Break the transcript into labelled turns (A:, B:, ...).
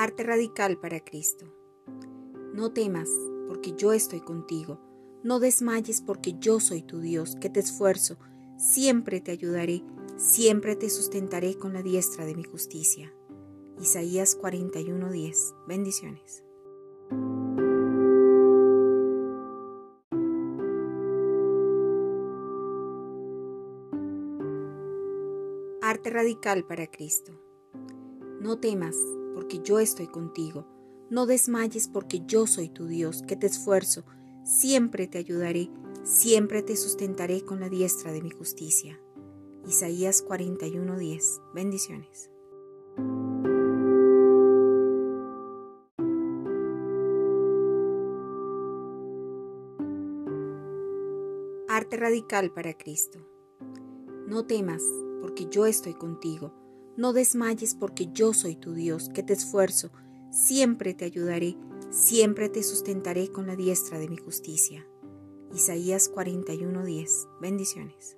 A: Arte radical para Cristo. No temas, porque yo estoy contigo. No desmayes, porque yo soy tu Dios, que te esfuerzo. Siempre te ayudaré, siempre te sustentaré con la diestra de mi justicia. Isaías 41:10. Bendiciones. Arte radical para Cristo. No temas, porque yo estoy contigo. No desmayes, porque yo soy tu Dios, que te esfuerzo. Siempre te ayudaré, siempre te sustentaré con la diestra de mi justicia. Isaías 41:10. Bendiciones. Arte radical para Cristo. No temas, porque yo estoy contigo. No desmayes, porque yo soy tu Dios, que te esfuerzo. Siempre te ayudaré, siempre te sustentaré con la diestra de mi justicia. Isaías 41:10. Bendiciones.